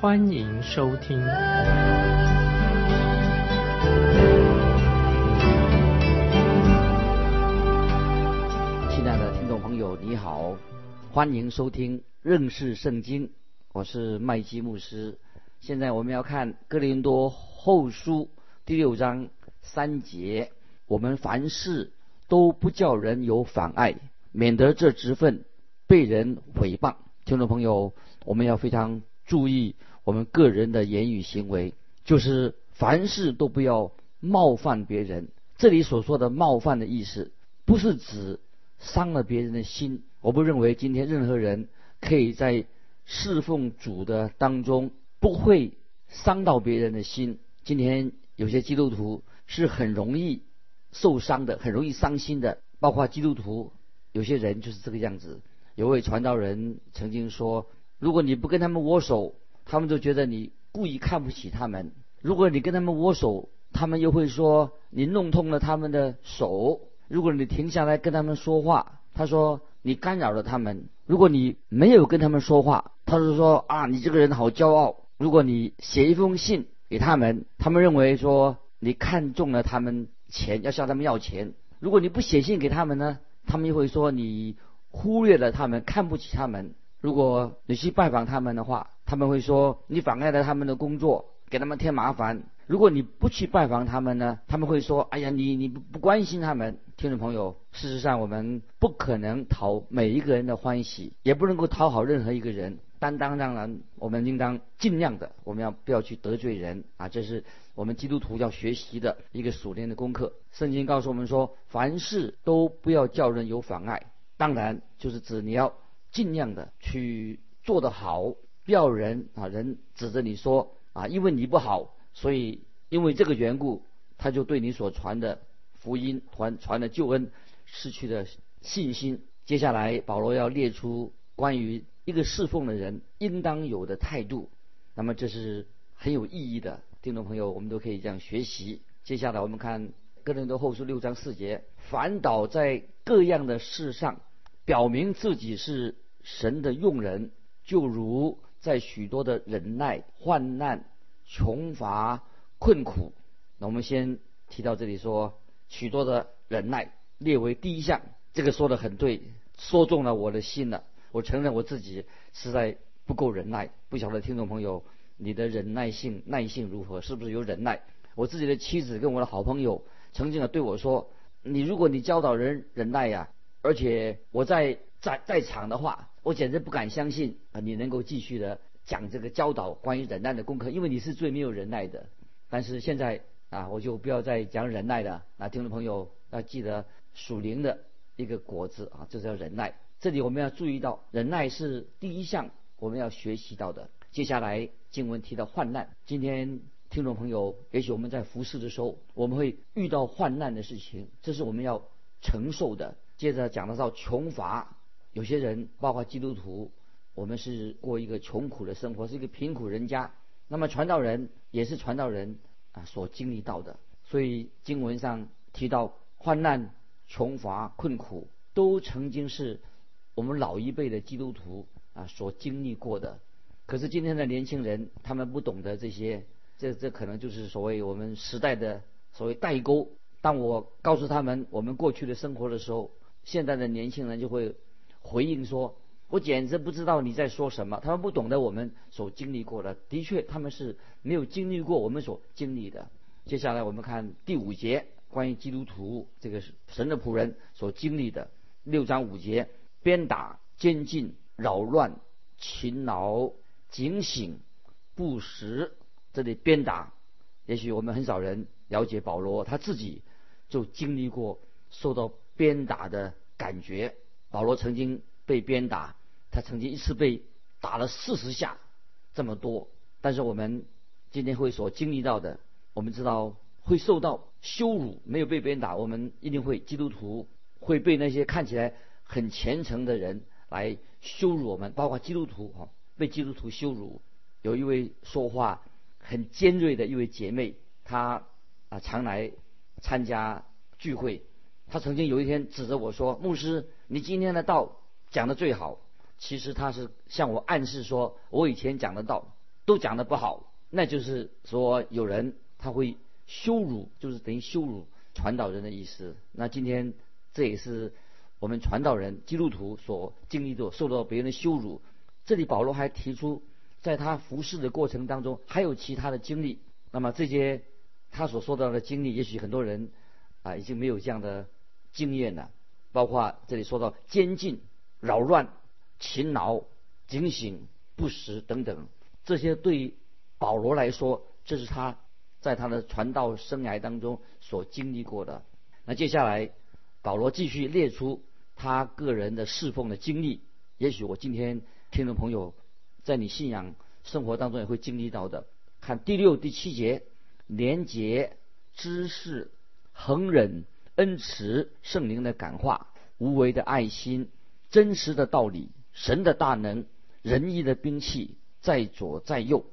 欢迎收听。亲爱的听众朋友，你好，欢迎收听认识圣经，我是麦基牧师。现在我们要看哥林多后书第六章三节，我们凡事。都不叫人有妨碍，免得这职分被人诽谤。听众朋友，我们要非常注意我们个人的言语行为，就是凡事都不要冒犯别人。这里所说的冒犯的意思，不是指伤了别人的心。我不认为今天任何人可以在侍奉主的当中不会伤到别人的心。今天有些基督徒是很容易。受伤的很容易伤心的，包括基督徒，有些人就是这个样子。有位传道人曾经说：“如果你不跟他们握手，他们就觉得你故意看不起他们；如果你跟他们握手，他们又会说你弄痛了他们的手；如果你停下来跟他们说话，他说你干扰了他们；如果你没有跟他们说话，他就说啊，你这个人好骄傲；如果你写一封信给他们，他们认为说你看中了他们。”钱要向他们要钱，如果你不写信给他们呢，他们又会说你忽略了他们，看不起他们。如果你去拜访他们的话，他们会说你妨碍了他们的工作，给他们添麻烦。如果你不去拜访他们呢，他们会说哎呀，你你不不关心他们。听众朋友，事实上我们不可能讨每一个人的欢喜，也不能够讨好任何一个人。担当当然，我们应当尽量的，我们要不要去得罪人啊？这是我们基督徒要学习的一个属灵的功课。圣经告诉我们说，凡事都不要叫人有妨碍。当然，就是指你要尽量的去做得好，要人啊人指着你说啊，因为你不好，所以因为这个缘故，他就对你所传的福音、传传的救恩失去了信心。接下来，保罗要列出关于。一个侍奉的人应当有的态度，那么这是很有意义的。听众朋友，我们都可以这样学习。接下来我们看哥林多后书六章四节：反倒在各样的事上表明自己是神的用人，就如在许多的忍耐、患难、穷乏、困苦。那我们先提到这里说，许多的忍耐列为第一项，这个说的很对，说中了我的心了。我承认我自己实在不够忍耐，不晓得听众朋友你的忍耐性耐性如何，是不是有忍耐？我自己的妻子跟我的好朋友曾经啊对我说：“你如果你教导人忍耐呀，而且我在在在场的话，我简直不敢相信啊你能够继续的讲这个教导关于忍耐的功课，因为你是最没有忍耐的。但是现在啊我就不要再讲忍耐了。那听众朋友要记得属灵的一个果子啊，这叫忍耐。”这里我们要注意到，忍耐是第一项我们要学习到的。接下来经文提到患难，今天听众朋友，也许我们在服侍的时候，我们会遇到患难的事情，这是我们要承受的。接着讲到穷乏，有些人包括基督徒，我们是过一个穷苦的生活，是一个贫苦人家。那么传道人也是传道人啊所经历到的，所以经文上提到患难、穷乏、困苦，都曾经是。我们老一辈的基督徒啊，所经历过的，可是今天的年轻人，他们不懂得这些，这这可能就是所谓我们时代的所谓代沟。当我告诉他们我们过去的生活的时候，现在的年轻人就会回应说：“我简直不知道你在说什么。”他们不懂得我们所经历过的，的确他们是没有经历过我们所经历的。接下来我们看第五节，关于基督徒这个神的仆人所经历的六章五节。鞭打、监禁、扰乱、勤劳、警醒、不时。这里鞭打，也许我们很少人了解保罗，他自己就经历过受到鞭打的感觉。保罗曾经被鞭打，他曾经一次被打了四十下，这么多。但是我们今天会所经历到的，我们知道会受到羞辱，没有被鞭打，我们一定会基督徒会被那些看起来很虔诚的人来羞辱我们，包括基督徒哈，被基督徒羞辱。有一位说话很尖锐的一位姐妹，她啊常来参加聚会，她曾经有一天指着我说：“牧师，你今天的道讲的最好。”其实他是向我暗示说，我以前讲的道都讲的不好，那就是说有人他会羞辱，就是等于羞辱传道人的意思。那今天这也是我们传道人基督徒所经历的，受到别人的羞辱。这里保罗还提出。在他服侍的过程当中，还有其他的经历。那么这些他所说到的经历，也许很多人啊已经没有这样的经验了。包括这里说到监禁、扰乱、勤劳、警醒、不时等等，这些对保罗来说，这是他在他的传道生涯当中所经历过的。那接下来保罗继续列出他个人的侍奉的经历。也许我今天听众朋友。在你信仰生活当中也会经历到的。看第六、第七节，廉洁、知识、恒忍、恩慈、圣灵的感化、无为的爱心、真实的道理、神的大能、仁义的兵器，在左在右。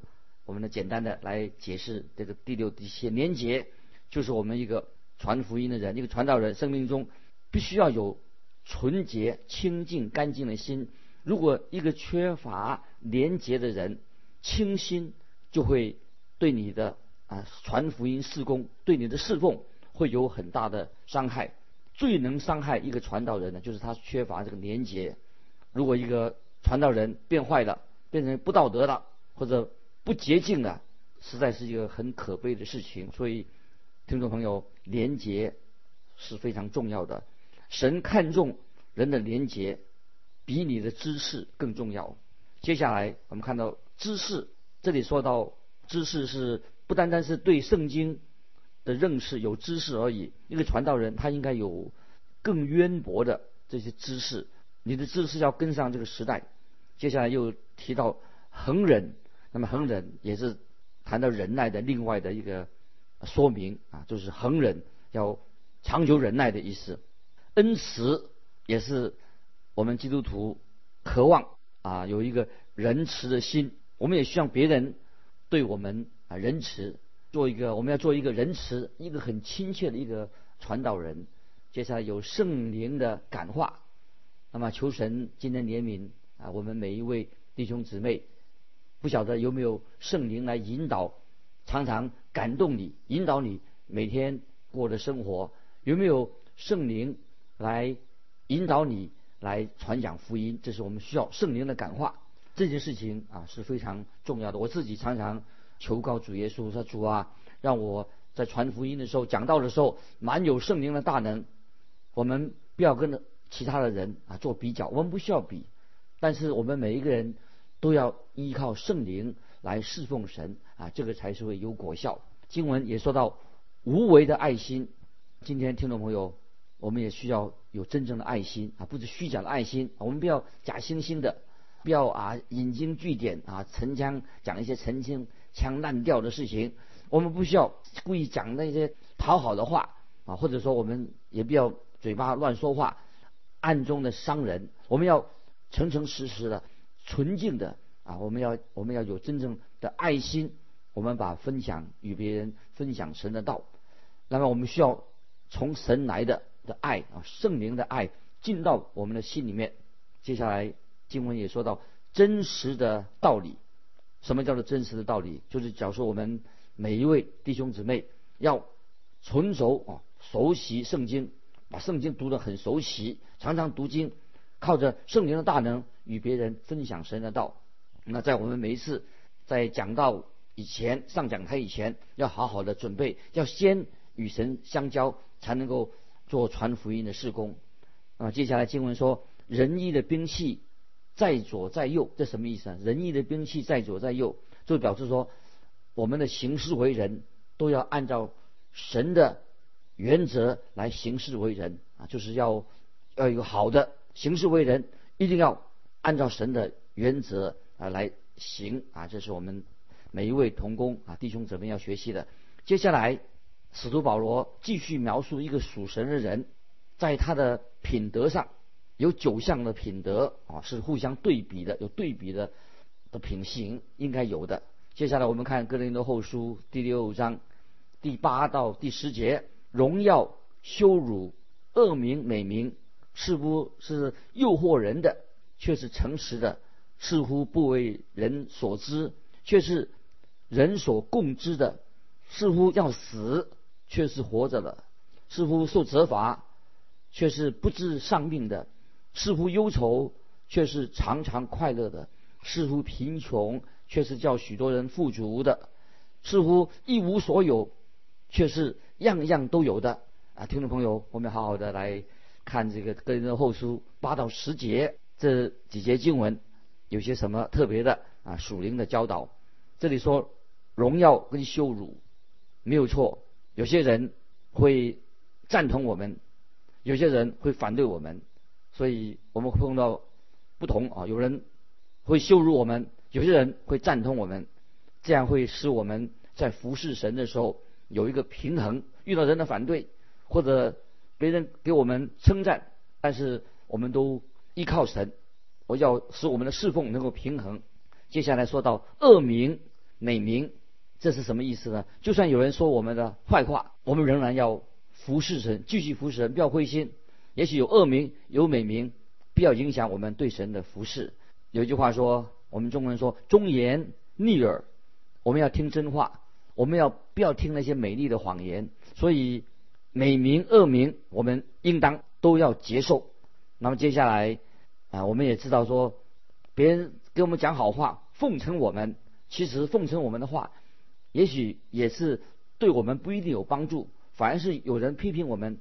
我们呢，简单的来解释这个第六、第七。廉洁就是我们一个传福音的人，一个传道人，生命中必须要有纯洁、清净、干净的心。如果一个缺乏廉洁的人，清心就会对你的啊传福音事工，对你的侍奉会有很大的伤害。最能伤害一个传道人的，就是他缺乏这个廉洁。如果一个传道人变坏了，变成不道德了，或者不洁净了，实在是一个很可悲的事情。所以，听众朋友，廉洁是非常重要的。神看重人的廉洁。比你的知识更重要。接下来我们看到知识，这里说到知识是不单单是对圣经的认识有知识而已。一个传道人他应该有更渊博的这些知识，你的知识要跟上这个时代。接下来又提到恒忍，那么恒忍也是谈到忍耐的另外的一个说明啊，就是恒忍要长久忍耐的意思。恩慈也是。我们基督徒渴望啊有一个仁慈的心，我们也希望别人对我们啊仁慈，做一个我们要做一个仁慈、一个很亲切的一个传道人。接下来有圣灵的感化，那么求神今天怜悯啊我们每一位弟兄姊妹，不晓得有没有圣灵来引导，常常感动你、引导你每天过的生活，有没有圣灵来引导你？来传讲福音，这是我们需要圣灵的感化。这件事情啊是非常重要的。我自己常常求告主耶稣说：“主啊，让我在传福音的时候、讲道的时候，满有圣灵的大能。”我们不要跟其他的人啊做比较，我们不需要比，但是我们每一个人都要依靠圣灵来侍奉神啊，这个才是会有果效。经文也说到无为的爱心。今天听众朋友。我们也需要有真正的爱心啊，不是虚假的爱心。我们不要假惺惺的，不要啊引经据典啊，陈腔讲一些陈腔腔滥调的事情。我们不需要故意讲那些讨好的话啊，或者说我们也不要嘴巴乱说话，暗中的伤人。我们要诚诚实实的、纯净的啊，我们要我们要有真正的爱心。我们把分享与别人分享神的道，那么我们需要从神来的。的爱啊，圣灵的爱进到我们的心里面。接下来经文也说到真实的道理。什么叫做真实的道理？就是假如说我们每一位弟兄姊妹要纯熟啊，熟悉圣经，把圣经读得很熟悉，常常读经，靠着圣灵的大能与别人分享神的道。那在我们每一次在讲道以前，上讲台以前，要好好的准备，要先与神相交，才能够。做传福音的事工啊，接下来经文说仁义的兵器在左在右，这什么意思啊？仁义的兵器在左在右，就表示说我们的行事为人都要按照神的原则来行事为人啊，就是要要有好的行事为人，一定要按照神的原则啊来行啊，这是我们每一位同工啊弟兄姊妹要学习的。接下来，使徒保罗继续描述一个属神的人，在他的品德上有九项的品德啊，是互相对比的，有对比的的品行应该有的。接下来我们看哥林多后书第六章第八到第十节，荣耀、羞辱、恶名、美名，似乎是诱惑人的，却是诚实的；似乎不为人所知，却是人所共知的；似乎要死，却是活着的；似乎受责罚，却是不治丧命的；似乎忧愁，却是常常快乐的；似乎贫穷。却是叫许多人富足的，似乎一无所有，却是样样都有的啊！听众朋友，我们好好的来看这个《哥林多后书》八到十节这几节经文，有些什么特别的啊？属灵的教导。这里说荣耀跟羞辱没有错，有些人会赞同我们，有些人会反对我们，所以我们会碰到不同啊，有人会羞辱我们。有些人会赞同我们，这样会使我们在服侍神的时候有一个平衡。遇到人的反对，或者别人给我们称赞，但是我们都依靠神，我要使我们的侍奉能够平衡。接下来说到恶名、美名，这是什么意思呢？就算有人说我们的坏话，我们仍然要服侍神，继续服侍神，不要灰心。也许有恶名、有美名，不要影响我们对神的服侍。有一句话说。我们中国人说忠言逆耳，我们要听真话，我们要不要听那些美丽的谎言？所以美名恶名，我们应当都要接受。那么接下来啊，我们也知道说，别人给我们讲好话，奉承我们，其实奉承我们的话，也许也是对我们不一定有帮助，反而是有人批评我们，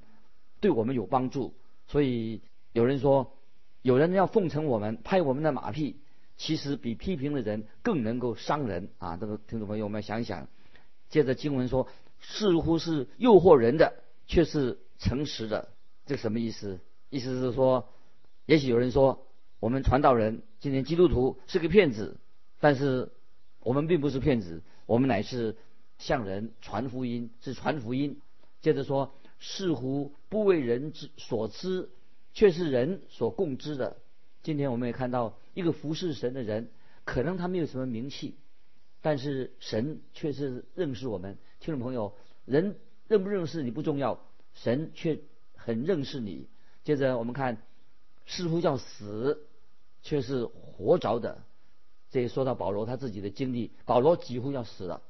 对我们有帮助。所以有人说，有人要奉承我们，拍我们的马屁。其实比批评的人更能够伤人啊！这个听众朋友，我们想一想。接着经文说，似乎是诱惑人的，却是诚实的，这什么意思？意思是说，也许有人说，我们传道人，今天基督徒是个骗子，但是我们并不是骗子，我们乃是向人传福音，是传福音。接着说，似乎不为人知所知，却是人所共知的。今天我们也看到。一个服侍神的人，可能他没有什么名气，但是神却是认识我们。听众朋友，人认不认识你不重要，神却很认识你。接着我们看，似乎叫死，却是活着的。这也说到保罗他自己的经历，保罗几乎要死了，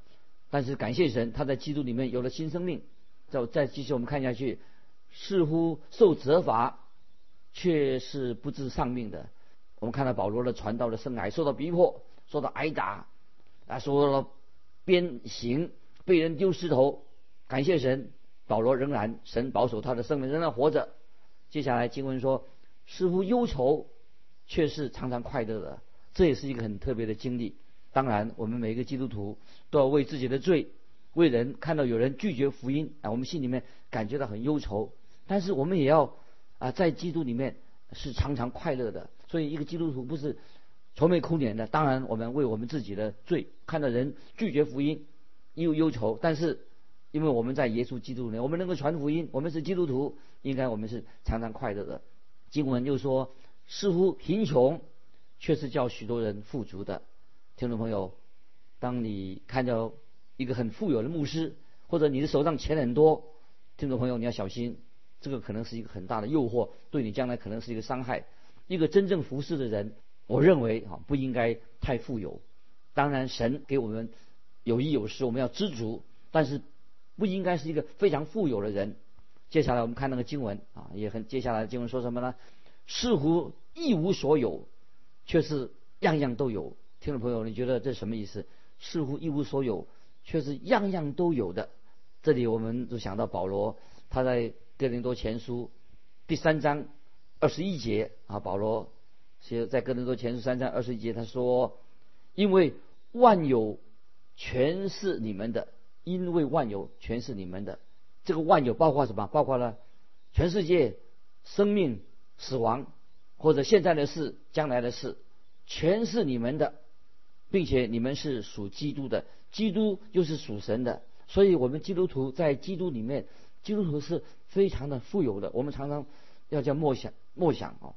但是感谢神，他在基督里面有了新生命。再再继续我们看下去，似乎受责罚，却是不治丧命的。我们看到保罗的传道的生涯受到逼迫，受到挨打，啊，受到了鞭刑，被人丢石头。感谢神，保罗仍然神保守他的生命，仍然活着。接下来经文说，似乎忧愁，却是常常快乐的。这也是一个很特别的经历。当然，我们每一个基督徒都要为自己的罪，为人看到有人拒绝福音啊，我们心里面感觉到很忧愁。但是我们也要啊，在基督里面是常常快乐的。所以，一个基督徒不是愁眉苦脸的。当然，我们为我们自己的罪，看到人拒绝福音，又忧愁。但是，因为我们在耶稣基督里面，我们能够传福音，我们是基督徒，应该我们是常常快乐的。经文又说，似乎贫穷，却是叫许多人富足的。听众朋友，当你看到一个很富有的牧师，或者你的手上钱很多，听众朋友你要小心，这个可能是一个很大的诱惑，对你将来可能是一个伤害。一个真正服侍的人，我认为啊不应该太富有。当然，神给我们有衣有食，我们要知足，但是不应该是一个非常富有的人。接下来我们看那个经文啊，也很接下来经文说什么呢？似乎一无所有，却是样样都有。听众朋友，你觉得这什么意思？似乎一无所有，却是样样都有的。这里我们就想到保罗，他在哥林多前书第三章。二十一节啊，保罗写在哥林多前书三章二十一节，他说：“因为万有全是你们的，因为万有全是你们的。这个万有包括什么？包括了全世界生命、死亡，或者现在的事、将来的事，全是你们的。并且你们是属基督的，基督就是属神的。所以，我们基督徒在基督里面，基督徒是非常的富有的。我们常常要叫默想，默想啊，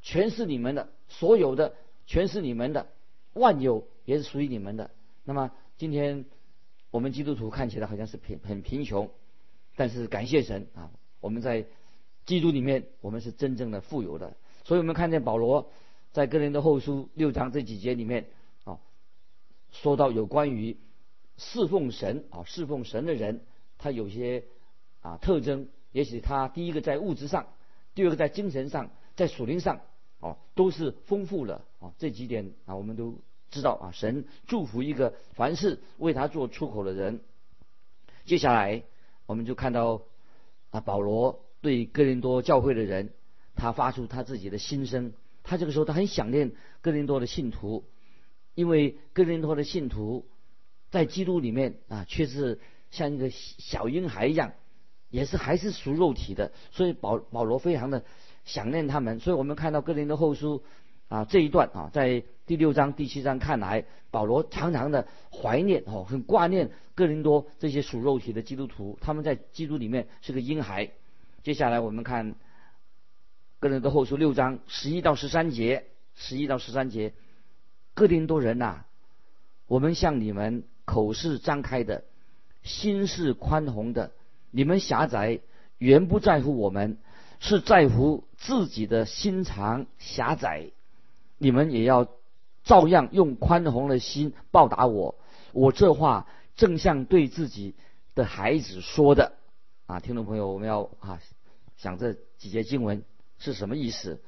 全是你们的，所有的全是你们的，万有也是属于你们的。那么，今天我们基督徒看起来好像是贫很贫穷，但是感谢神啊，我们在基督里面，我们是真正的富有的。所以我们看见保罗在哥林多后书六章这几节里面，说到有关于。侍奉神啊，侍奉神的人，他有些啊特征。也许他第一个在物质上，第二个在精神上，在属灵上，哦，都是丰富了啊。这几点啊，我们都知道啊。神祝福一个凡是为他做出口的人。接下来，我们就看到啊，保罗对哥林多教会的人，他发出他自己的心声。他这个时候他很想念哥林多的信徒，因为哥林多的信徒。在基督里面啊，却是像一个小婴孩一样，也是还是属肉体的，所以保保罗非常的想念他们。所以我们看到哥林的后书啊这一段啊，在第六章、第七章看来，保罗常常的怀念哦，很挂念哥林多这些属肉体的基督徒，他们在基督里面是个婴孩。接下来我们看哥林的后书六章十一到十三节，十一到十三节，哥林多人呐，我们向你们。口是张开的，心是宽宏的。你们狭窄，原不在乎我们，是在乎自己的心肠狭窄。你们也要照样用宽宏的心报答我。我这话正像对自己的孩子说的。啊，听众朋友，我们要啊想这几节经文是什么意思？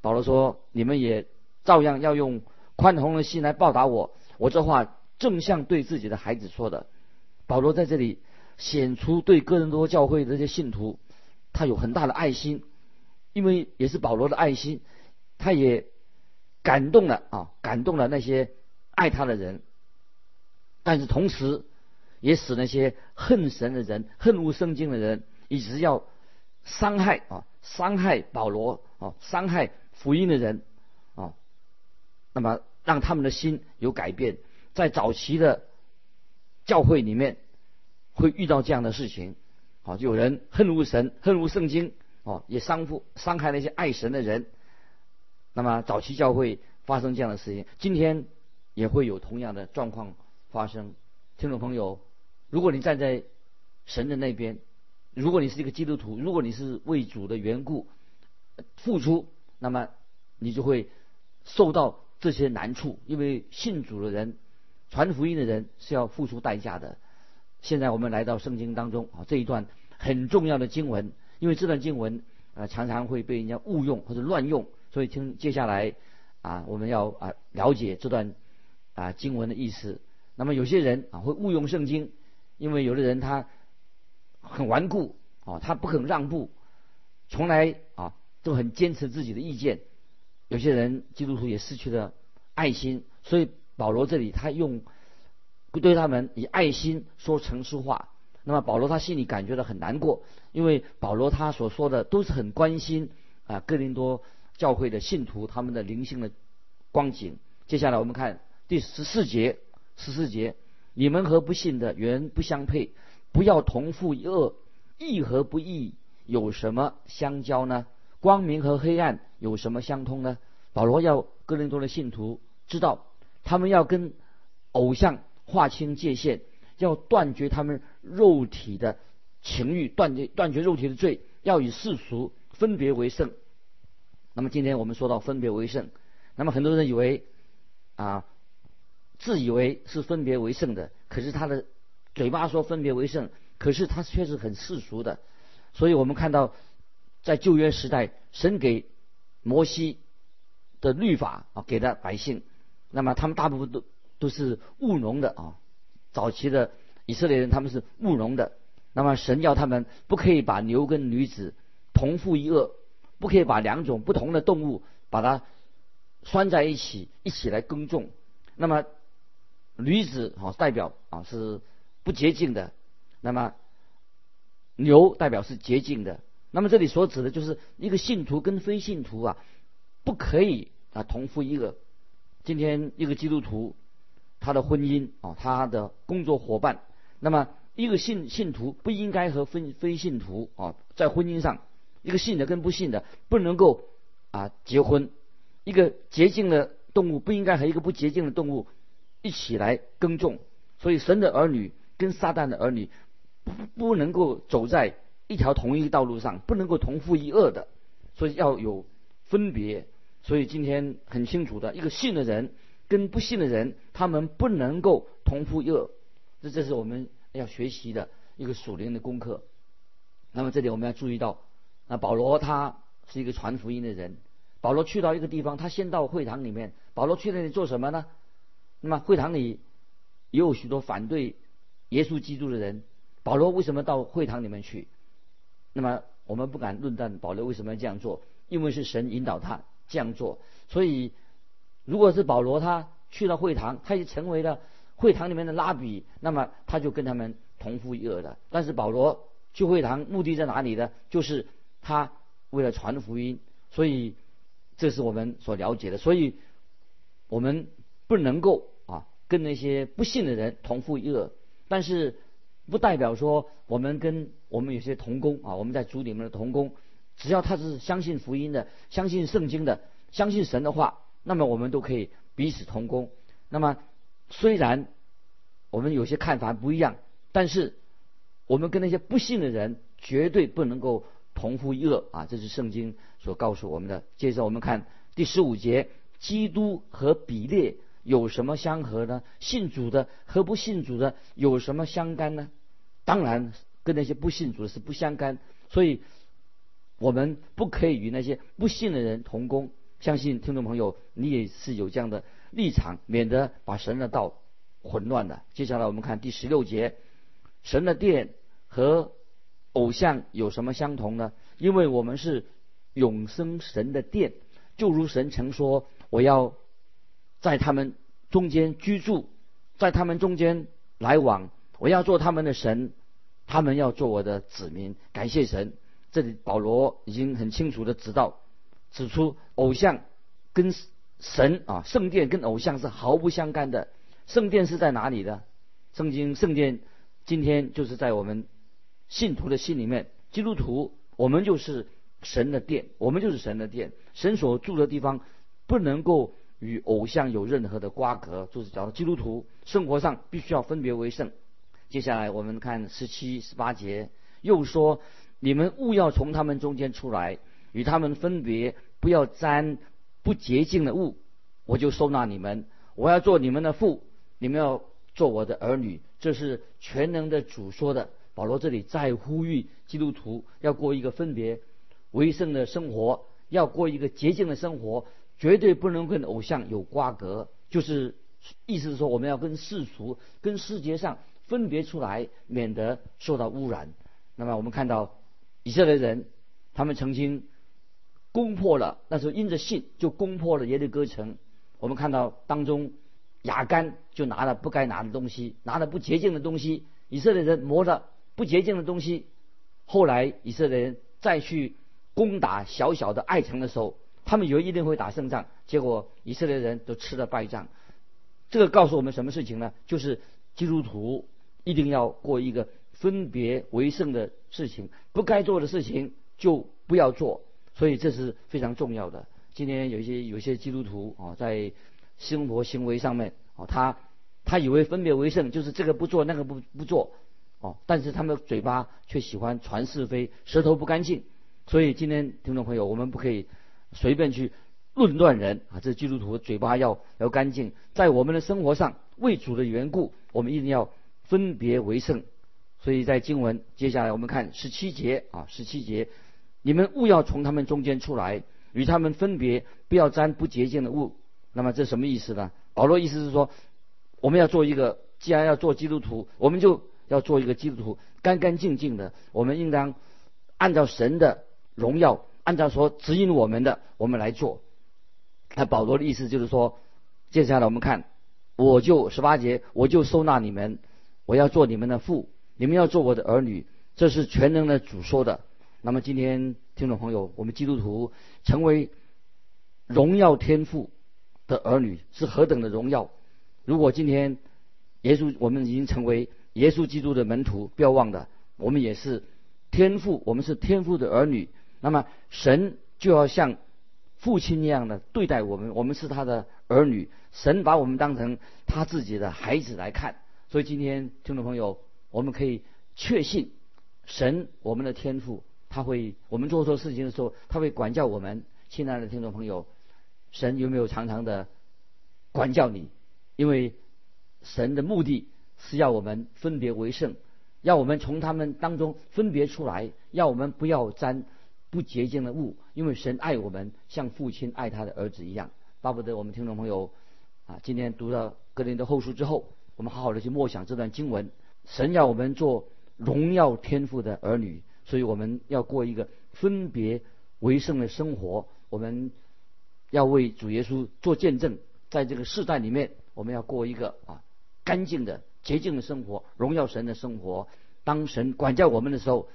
保罗说：你们也照样要用宽宏的心来报答我。我这话。正像对自己的孩子说的，保罗在这里显出对哥林多教会的这些信徒，他有很大的爱心，因为也是保罗的爱心，他也感动了啊，感动了那些爱他的人，但是同时也使那些恨神的人、恨恶圣经的人，一直要伤害啊，伤害保罗啊，伤害福音的人啊，那么让他们的心有改变。在早期的教会里面，会遇到这样的事情，啊，有人恨恶神，恨恶圣经，哦，也伤负伤害那些爱神的人。那么早期教会发生这样的事情，今天也会有同样的状况发生。听众朋友，如果你站在神的那边，如果你是一个基督徒，如果你是为主的缘故付出，那么你就会受到这些难处，因为信主的人。传福音的人是要付出代价的。现在我们来到圣经当中啊，这一段很重要的经文，因为这段经文啊常常会被人家误用或者乱用，所以听接下来啊我们要啊了解这段啊经文的意思。那么有些人啊会误用圣经，因为有的人他很顽固啊，他不肯让步，从来啊都很坚持自己的意见。有些人基督徒也失去了爱心，所以。保罗这里他用对他们以爱心说诚实话，那么保罗他心里感觉到很难过，因为保罗他所说的都是很关心啊哥林多教会的信徒他们的灵性的光景。接下来我们看第十四节，十四节，你们和不信的原不相配，不要同父一恶，义和不义有什么相交呢？光明和黑暗有什么相通呢？保罗要哥林多的信徒知道。他们要跟偶像划清界限，要断绝他们肉体的情欲，断绝断绝肉体的罪，要与世俗分别为圣。那么今天我们说到分别为圣，那么很多人以为啊，自以为是分别为圣的，可是他的嘴巴说分别为圣，可是他却是很世俗的。所以我们看到在旧约时代，神给摩西的律法啊，给的百姓。那么他们大部分都都是务农的啊，早期的以色列人他们是务农的。那么神要他们不可以把牛跟女子同父异恶，不可以把两种不同的动物把它拴在一起一起来耕种。那么女子啊代表啊是不洁净的，那么牛代表是洁净的。那么这里所指的就是一个信徒跟非信徒啊不可以啊同父异恶。今天一个基督徒他的婚姻啊，他的工作伙伴。那么一个信信徒不应该和非非信徒啊在婚姻上，一个信的跟不信的不能够啊结婚。一个洁净的动物不应该和一个不洁净的动物一起来耕种。所以神的儿女跟撒旦的儿女不不能够走在一条同一个道路上，不能够同父异恶的。所以要有分别。所以今天很清楚的，一个信的人跟不信的人，他们不能够同父异恶。这这是我们要学习的一个属灵的功课。那么这里我们要注意到，那保罗他是一个传福音的人。保罗去到一个地方，他先到会堂里面。保罗去那里做什么呢？那么会堂里也有许多反对耶稣基督的人。保罗为什么到会堂里面去？那么我们不敢论断保罗为什么要这样做，因为是神引导他这样做。所以，如果是保罗他去了会堂，他就成为了会堂里面的拉比，那么他就跟他们同父异母的。但是保罗去会堂目的在哪里呢？就是他为了传福音。所以。这是我们所了解的，所以我们不能够啊跟那些不信的人同父异母，但是不代表说我们跟我们有些同工啊，我们在主里面的同工，只要他是相信福音的、相信圣经的、相信神的话，那么我们都可以彼此同工。那么虽然我们有些看法不一样，但是我们跟那些不信的人绝对不能够。同呼一乐啊，这是圣经所告诉我们的。接着我们看第十五节：基督和比列有什么相合呢？信主的和不信主的有什么相干呢？当然跟那些不信主的是不相干。所以，我们不可以与那些不信的人同工。相信听众朋友，你也是有这样的立场，免得把神的道混乱了。接下来我们看第十六节：神的殿和。偶像有什么相同呢？因为我们是永生神的殿，就如神曾说：“我要在他们中间居住，在他们中间来往，我要做他们的神，他们要做我的子民。”感谢神！这里保罗已经很清楚的指道，指出偶像跟神啊，圣殿跟偶像是毫不相干的。圣殿是在哪里的？圣经圣殿今天就是在我们。信徒的心里面，基督徒，我们就是神的殿，我们就是神的殿。神所住的地方不能够与偶像有任何的瓜葛，就是讲基督徒生活上必须要分别为圣。接下来我们看十七、十八节，又说：你们勿要从他们中间出来，与他们分别，不要沾不洁净的物，我就收纳你们。我要做你们的父，你们要做我的儿女。这是全能的主说的。保罗这里在呼吁基督徒要过一个分别为圣的生活，要过一个洁净的生活，绝对不能跟偶像有瓜葛。就是意思是说，我们要跟世俗、跟世界上分别出来，免得受到污染。那么我们看到以色列人，他们曾经攻破了，那时候因着信就攻破了耶利哥城。我们看到当中亚干就拿了不该拿的东西，拿了不洁净的东西，以色列人摸了。不洁净的东西，后来以色列人再去攻打小小的爱城的时候，他们以为一定会打胜仗，结果以色列人都吃了败仗。这个告诉我们什么事情呢？就是基督徒一定要过一个分别为圣的事情，不该做的事情就不要做。所以这是非常重要的。今天有一些有一些基督徒啊，在生活行为上面啊，他他以为分别为圣就是这个不做那个不不做。哦，但是他们的嘴巴却喜欢传是非，舌头不干净。所以今天听众朋友，我们不可以随便去论断人啊！这基督徒嘴巴要要干净，在我们的生活上为主的缘故，我们一定要分别为圣。所以在经文接下来我们看十七节啊，十七节，你们勿要从他们中间出来，与他们分别，不要沾不洁净的物。那么这什么意思呢？保罗意思是说，我们要做一个，既然要做基督徒，我们就。要做一个基督徒，干干净净的。我们应当按照神的荣耀，按照所指引我们的，我们来做。那保罗的意思就是说，接下来我们看，我就十八节，我就收纳你们，我要做你们的父，你们要做我的儿女。这是全能的主说的。那么今天听众朋友，我们基督徒成为荣耀天赋的儿女，是何等的荣耀！如果今天耶稣我们已经成为耶稣基督的门徒，不要忘的，我们也是天父，我们是天父的儿女。那么神就要像父亲一样的对待我们，我们是他的儿女，神把我们当成他自己的孩子来看。所以今天听众朋友，我们可以确信，神我们的天父，他会我们做错事情的时候，他会管教我们。亲爱的听众朋友，神有没有常常的管教你？因为神的目的是要我们分别为圣，要我们从他们当中分别出来，要我们不要沾不洁净的物。因为神爱我们，像父亲爱他的儿子一样。巴不得我们听众朋友啊，今天读到格林的后书之后，我们好好的去默想这段经文。神要我们做荣耀天赋的儿女，所以我们要过一个分别为圣的生活。我们要为主耶稣做见证，在这个世代里面。我们要过一个啊干净的洁净的生活，荣耀神的生活。当神管教我们的时候，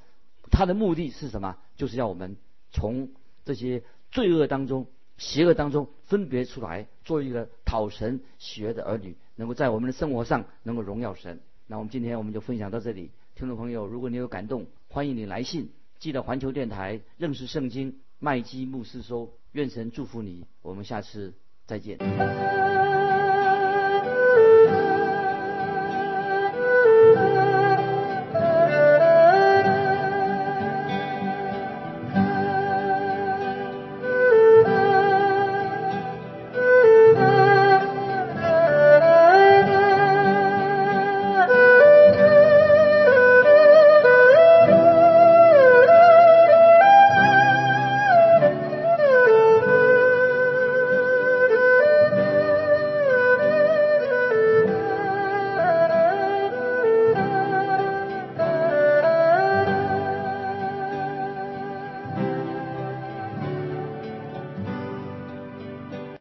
他的目的是什么？就是要我们从这些罪恶当中、邪恶当中分别出来，做一个讨神喜悦的儿女，能够在我们的生活上能够荣耀神。那我们今天我们就分享到这里，听众朋友，如果你有感动，欢迎你来信，记得环球电台认识圣经麦基牧师说。愿神祝福你，我们下次再见。